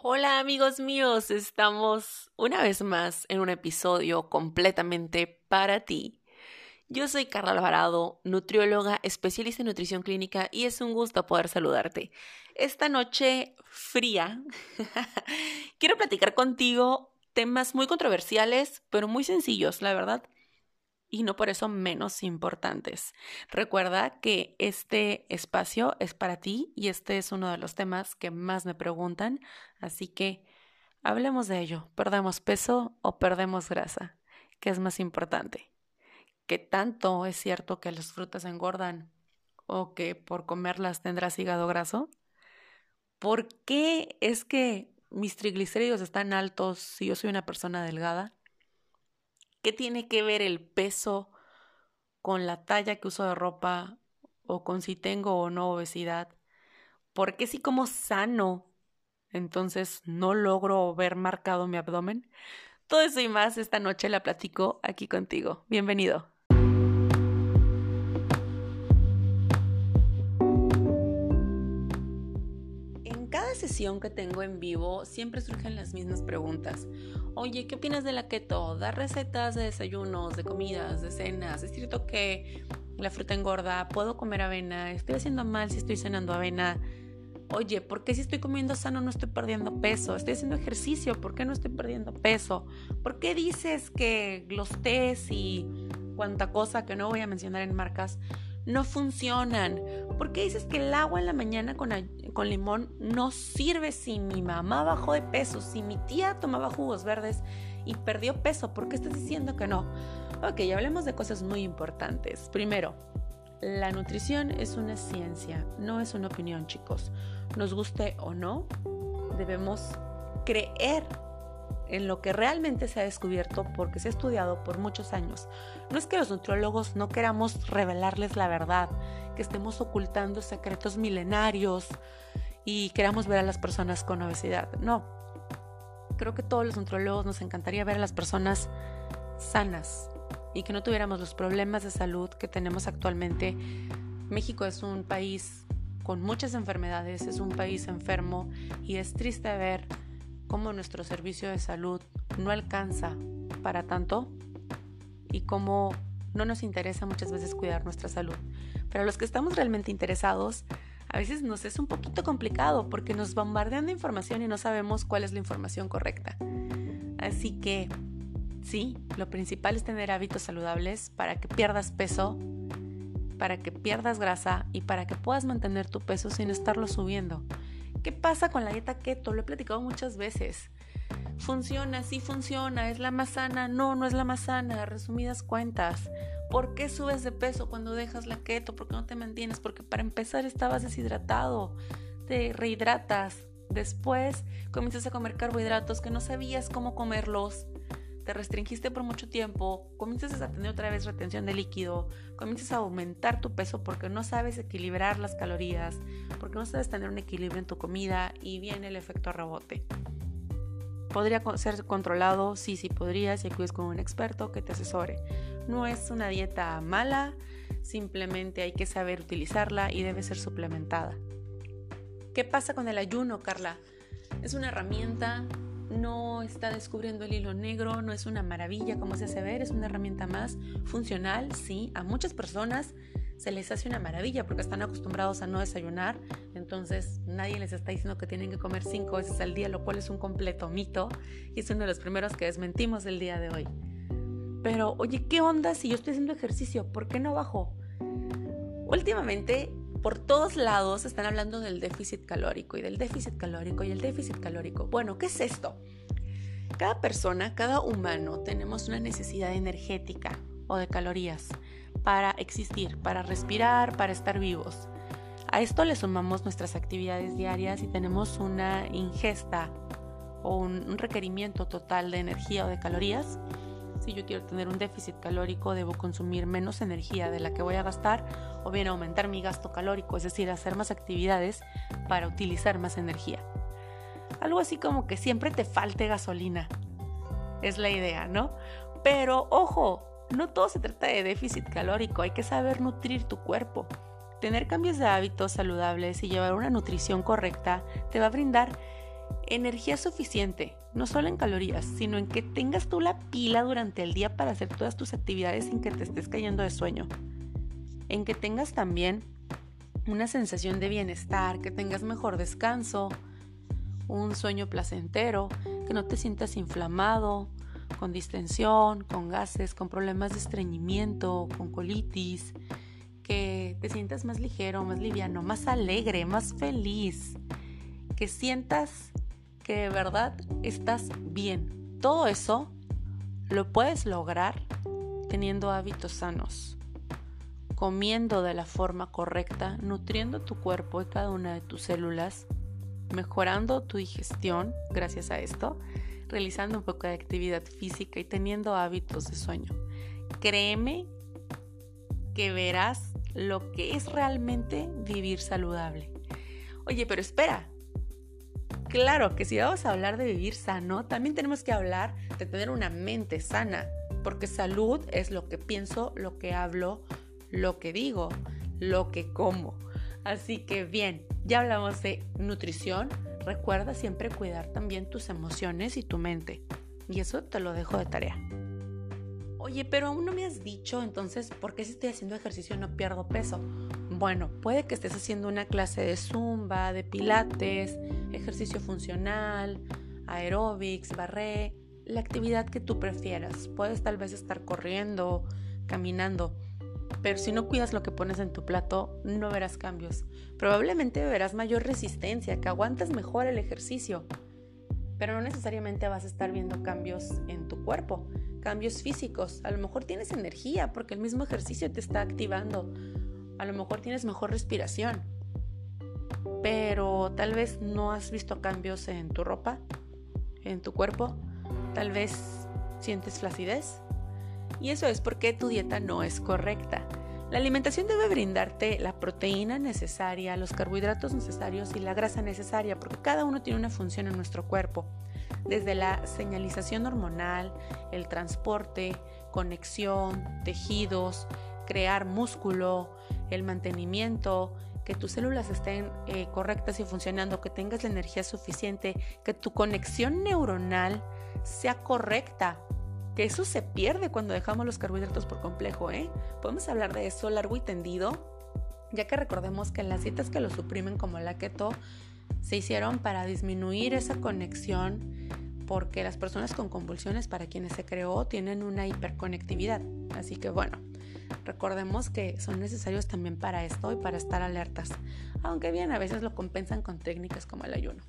Hola amigos míos, estamos una vez más en un episodio completamente para ti. Yo soy Carla Alvarado, nutrióloga, especialista en nutrición clínica y es un gusto poder saludarte. Esta noche fría quiero platicar contigo temas muy controversiales, pero muy sencillos, la verdad y no por eso menos importantes. Recuerda que este espacio es para ti y este es uno de los temas que más me preguntan, así que hablemos de ello. ¿Perdemos peso o perdemos grasa? ¿Qué es más importante? ¿Qué tanto es cierto que las frutas engordan o que por comerlas tendrás hígado graso? ¿Por qué es que mis triglicéridos están altos si yo soy una persona delgada? ¿Qué tiene que ver el peso con la talla que uso de ropa o con si tengo o no obesidad? ¿Por qué si como sano entonces no logro ver marcado mi abdomen? Todo eso y más esta noche la platico aquí contigo. Bienvenido. Que tengo en vivo siempre surgen las mismas preguntas. Oye, ¿qué opinas de la keto? ¿Da recetas de desayunos, de comidas, de cenas? ¿Es cierto que la fruta engorda? ¿Puedo comer avena? ¿Estoy haciendo mal si estoy cenando avena? Oye, ¿por qué si estoy comiendo sano no estoy perdiendo peso? Estoy haciendo ejercicio, ¿por qué no estoy perdiendo peso? ¿Por qué dices que los tés y cuanta cosa que no voy a mencionar en marcas no funcionan? ¿Por qué dices que el agua en la mañana con, limón no sirve si mi mamá bajó de peso, si mi tía tomaba jugos verdes y perdió peso? ¿Por qué estás diciendo que no? Ok, hablemos de cosas muy importantes. Primero, la nutrición es una ciencia, no es una opinión, chicos. Nos guste o no, debemos creer en lo que realmente se ha descubierto porque se ha estudiado por muchos años. No es que los nutriólogos no queramos revelarles la verdad, que estemos ocultando secretos milenarios y queramos ver a las personas con obesidad. No. Creo que todos los nutriólogos nos encantaría ver a las personas sanas y que no tuviéramos los problemas de salud que tenemos actualmente. México es un país con muchas enfermedades, es un país enfermo y es triste ver cómo nuestro servicio de salud no alcanza para tanto y cómo no nos interesa muchas veces cuidar nuestra salud. Pero los que estamos realmente interesados, a veces nos es un poquito complicado porque nos bombardean de información y no sabemos cuál es la información correcta. Así que sí, lo principal es tener hábitos saludables para que pierdas peso, para que pierdas grasa y para que puedas mantener tu peso sin estarlo subiendo. ¿Qué pasa con la dieta keto? Lo he platicado muchas veces. Funciona, sí funciona, es la más sana, no, no es la más sana, resumidas cuentas. ¿Por qué subes de peso cuando dejas la keto? ¿Por qué no te mantienes? Porque para empezar estabas deshidratado, te rehidratas, después comienzas a comer carbohidratos que no sabías cómo comerlos, te restringiste por mucho tiempo, comienzas a tener otra vez retención de líquido, comienzas a aumentar tu peso porque no sabes equilibrar las calorías, porque no sabes tener un equilibrio en tu comida y viene el efecto rebote. ¿Podría ser controlado? Sí, sí podría, si acudes con un experto que te asesore. No es una dieta mala, simplemente hay que saber utilizarla y debe ser suplementada. ¿Qué pasa con el ayuno, Carla? Es una herramienta no está descubriendo el hilo negro, no es una maravilla como se hace ver, es una herramienta más funcional, sí, a muchas personas se les hace una maravilla porque están acostumbrados a no desayunar, entonces nadie les está diciendo que tienen que comer cinco veces al día, lo cual es un completo mito y es uno de los primeros que desmentimos el día de hoy. Pero, oye, ¿qué onda si yo estoy haciendo ejercicio? ¿Por qué no bajo? Últimamente por todos lados están hablando del déficit calórico y del déficit calórico y el déficit calórico. Bueno, ¿qué es esto? Cada persona, cada humano tenemos una necesidad energética o de calorías para existir, para respirar, para estar vivos. A esto le sumamos nuestras actividades diarias y tenemos una ingesta o un, requerimiento total de energía o de calorías si yo quiero tener un déficit calórico, debo consumir menos energía de la que voy a gastar o bien aumentar mi gasto calórico, es decir, hacer más actividades para utilizar más energía. Algo así como que siempre te falte gasolina. Es la idea, ¿no? Pero ojo, no todo se trata de déficit calórico, hay que saber nutrir tu cuerpo. Tener cambios de hábitos saludables y llevar una nutrición correcta te va a brindar energía suficiente, no solo en calorías, sino en que tengas tú la pila durante el día para hacer todas tus actividades sin que te estés cayendo de sueño. En que tengas también una sensación de bienestar, que tengas mejor descanso, un sueño placentero, que no te sientas inflamado, con distensión, con gases, con problemas de estreñimiento, con colitis, que te sientas más ligero, más liviano, más alegre, más feliz, que sientas que de verdad estás bien. Todo eso lo puedes lograr teniendo hábitos sanos, comiendo de la forma correcta, nutriendo tu cuerpo y cada una de tus células, mejorando tu digestión gracias a esto, realizando un poco de actividad física y teniendo hábitos de sueño. Créeme que verás lo que es realmente vivir saludable. Oye, pero espera, Claro que si vamos a hablar de vivir sano, también tenemos que hablar de tener una mente sana, porque salud es lo que pienso, lo que hablo, lo que digo, lo que como. Así que bien, ya hablamos de nutrición, recuerda siempre cuidar también tus emociones y tu mente. Y eso te lo dejo de tarea. Oye, pero aún no me has dicho entonces por qué si estoy haciendo ejercicio no pierdo peso. Bueno, puede que estés haciendo una clase de zumba, de pilates, ejercicio funcional, aeróbics, barré, la actividad que tú prefieras. Puedes tal vez estar corriendo, caminando, pero si no cuidas lo que pones en tu plato, no verás cambios. Probablemente verás mayor resistencia, que aguantas mejor el ejercicio, pero no necesariamente vas a estar viendo cambios en tu cuerpo, cambios físicos. A lo mejor tienes energía porque el mismo ejercicio te está activando a lo mejor tienes mejor respiración, pero tal vez no has visto cambios en tu ropa, en tu cuerpo, tal vez sientes flacidez. Y eso es porque tu dieta no es correcta. La alimentación debe brindarte la proteína necesaria, los carbohidratos necesarios y la grasa necesaria, porque cada uno tiene una función en nuestro cuerpo. Desde la señalización hormonal, el transporte, conexión, tejidos, crear músculo, el mantenimiento, que tus células estén eh, correctas y funcionando, que tengas la energía suficiente, que tu conexión neuronal sea correcta, que eso se pierde cuando dejamos los carbohidratos por complejo, ¿eh? Podemos hablar de eso largo y tendido, ya que recordemos que las dietas que lo suprimen como la keto se hicieron para disminuir esa conexión porque las personas con convulsiones para quienes se creó tienen una hiperconectividad. Así que bueno, Recordemos que son necesarios también para esto y para estar alertas, aunque bien a veces lo compensan con técnicas como el ayuno.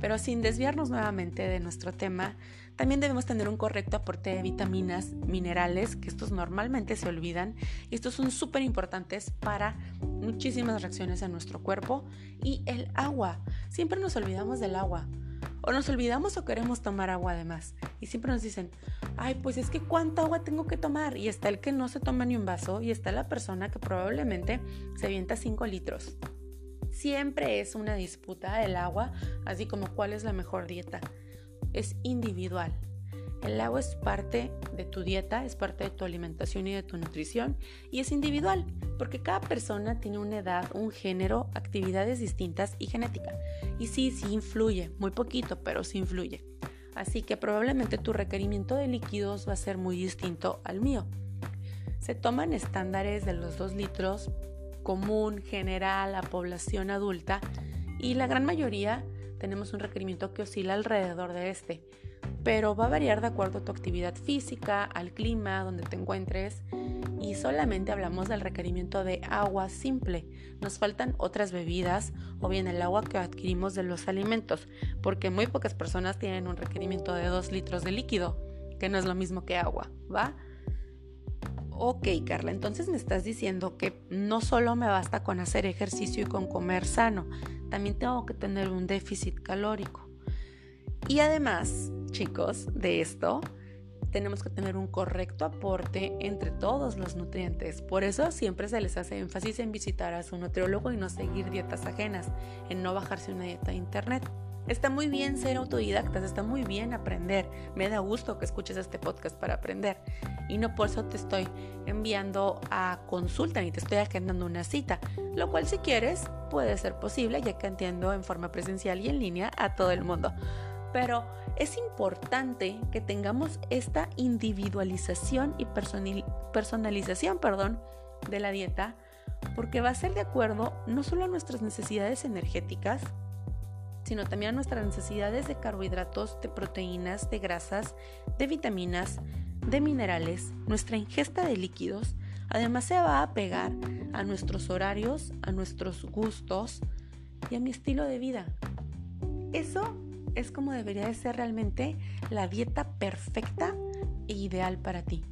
Pero sin desviarnos nuevamente de nuestro tema, también debemos tener un correcto aporte de vitaminas, minerales, que estos normalmente se olvidan y estos son súper importantes para muchísimas reacciones en nuestro cuerpo. Y el agua, siempre nos olvidamos del agua. O nos olvidamos o queremos tomar agua además. Y siempre nos dicen, ay, pues es que cuánta agua tengo que tomar. Y está el que no se toma ni un vaso y está la persona que probablemente se avienta 5 litros. Siempre es una disputa el agua, así como cuál es la mejor dieta. Es individual. El agua es parte tu dieta, es parte de tu alimentación y de tu nutrición y es individual porque cada persona tiene una edad, un género, actividades distintas y genética. Y sí, sí influye, muy poquito, pero sí influye. Así que probablemente tu requerimiento de líquidos va a ser muy distinto al mío. Se toman estándares de los 2 litros común, general, a población adulta y la gran mayoría tenemos un requerimiento que oscila alrededor de este pero va a variar de acuerdo a tu actividad física, al clima, donde te encuentres y solamente hablamos del requerimiento de agua simple. Nos faltan otras bebidas o bien el agua que adquirimos de los alimentos, porque muy pocas personas tienen un requerimiento de 2 litros de líquido, que no es lo mismo que agua, ¿va? Ok, Carla, entonces me estás diciendo que no solo me basta con hacer ejercicio y con comer sano, también tengo que tener un déficit calórico. Y además, chicos, de esto, tenemos que tener un correcto aporte entre todos los nutrientes. Por eso siempre se les hace énfasis en visitar a su nutriólogo y no seguir dietas ajenas, en no bajarse una dieta de internet. Está muy bien ser autodidactas, está muy bien aprender. Me da gusto que escuches este podcast para aprender. Y no por eso te estoy enviando a consulta ni te estoy agendando una cita. Lo cual si quieres, puede ser posible, ya que entiendo en forma presencial y en línea a todo el mundo. Pero es importante que tengamos esta individualización y personalización perdón, de la dieta, porque va a ser de acuerdo no solo a nuestras necesidades energéticas, sino también a nuestras necesidades de carbohidratos, de proteínas, de grasas, de vitaminas, de minerales, nuestra ingesta de líquidos, además se va a pegar a nuestros horarios, a nuestros gustos y a mi estilo de vida. Eso es como debería de ser realmente la dieta perfecta e ideal para ti.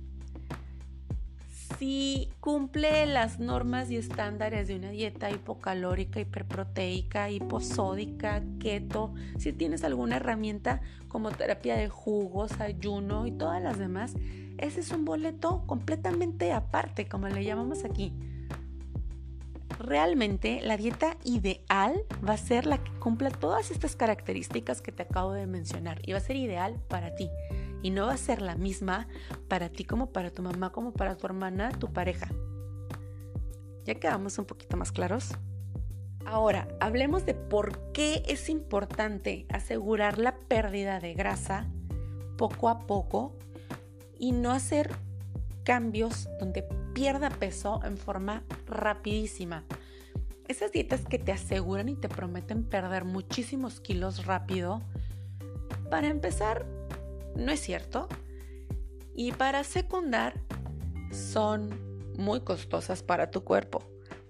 Si cumple las normas y estándares de una dieta hipocalórica, hiperproteica, hiposódica, keto, si tienes alguna herramienta como terapia de jugos, ayuno y todas las demás, ese es un boleto completamente aparte, como le llamamos aquí realmente la dieta ideal va a ser la que cumpla todas estas características que te acabo de mencionar y va a ser ideal para ti. Y no va a ser la misma para ti como para tu mamá, como para tu hermana, tu pareja. ¿Ya quedamos un poquito más claros? Ahora, hablemos de por qué es importante asegurar la pérdida de grasa poco a poco y no hacer cambios donde pierda peso en forma rapidísima. Esas dietas que te aseguran y te prometen perder muchísimos kilos rápido, para empezar, no es cierto. Y para secundar, son muy costosas para tu cuerpo.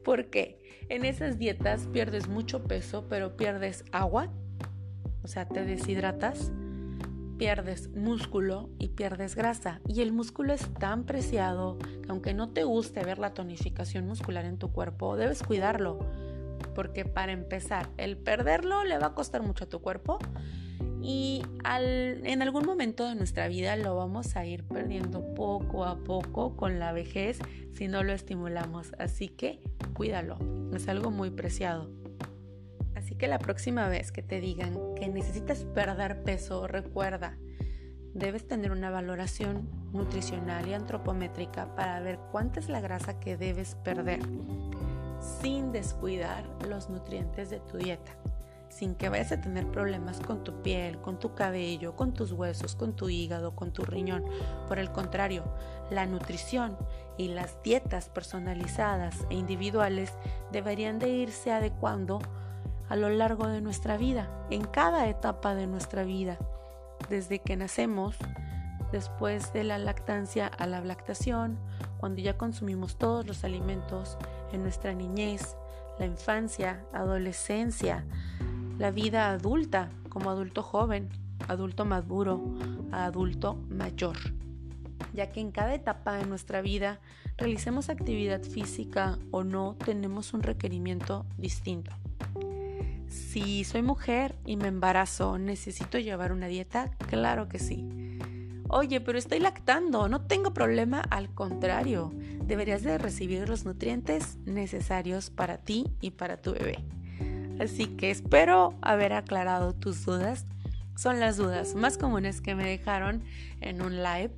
Porque en esas dietas pierdes mucho peso, pero pierdes agua, o sea, te deshidratas pierdes músculo y pierdes grasa. Y el músculo es tan preciado que aunque no te guste ver la tonificación muscular en tu cuerpo, debes cuidarlo. Porque para empezar, el perderlo le va a costar mucho a tu cuerpo y en algún momento de nuestra vida lo vamos a ir perdiendo poco a poco con la vejez si no lo estimulamos. Así que cuídalo, es algo muy preciado. Así que la próxima vez que te digan que necesitas perder peso, recuerda, debes tener una valoración nutricional y antropométrica para ver cuánta es la grasa que debes perder, sin descuidar los nutrientes de tu dieta, sin que vayas a tener problemas con tu piel, con tu cabello, con tus huesos, con tu hígado, con tu riñón. Por el contrario, la nutrición y las dietas personalizadas e individuales deberían de irse adecuando a lo largo de nuestra vida, en cada etapa de nuestra vida, desde que nacemos, después de la lactancia a la lactación, cuando ya consumimos todos los alimentos, en nuestra niñez, la infancia, adolescencia, la vida adulta, como adulto joven, adulto maduro, adulto mayor, ya que en cada etapa de nuestra vida realicemos actividad física o no, tenemos un requerimiento distinto. Si soy mujer y me embarazo, ¿necesito llevar una dieta? Claro que sí. Oye, pero estoy lactando, no tengo problema, al contrario, deberías de recibir los nutrientes necesarios para ti y para tu bebé. Así que espero haber aclarado tus dudas. Son las dudas más comunes que me dejaron en un live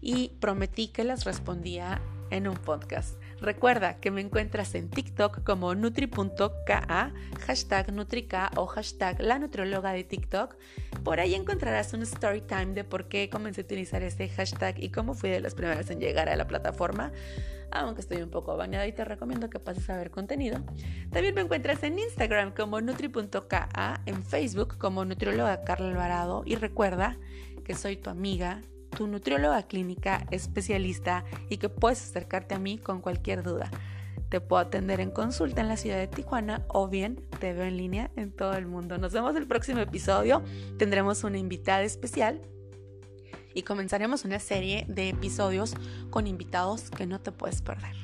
y prometí que las respondía en un podcast. Recuerda que me encuentras en TikTok como nutri.ka, hashtag nutrica o hashtag la nutrióloga de TikTok. Por ahí encontrarás un story time de por qué comencé a utilizar este hashtag y cómo fui de las primeras en llegar a la plataforma. Aunque estoy un poco bañada y te recomiendo que pases a ver contenido. También me encuentras en Instagram como nutri.ka, en Facebook como nutrióloga Carla Alvarado y recuerda que soy tu amiga, tu nutrióloga clínica especialista y que puedes acercarte a mí con cualquier duda. Te puedo atender en consulta en la ciudad de Tijuana o bien te veo en línea en todo el mundo. Nos vemos el próximo episodio. Tendremos una invitada especial y comenzaremos una serie de episodios con invitados que no te puedes perder.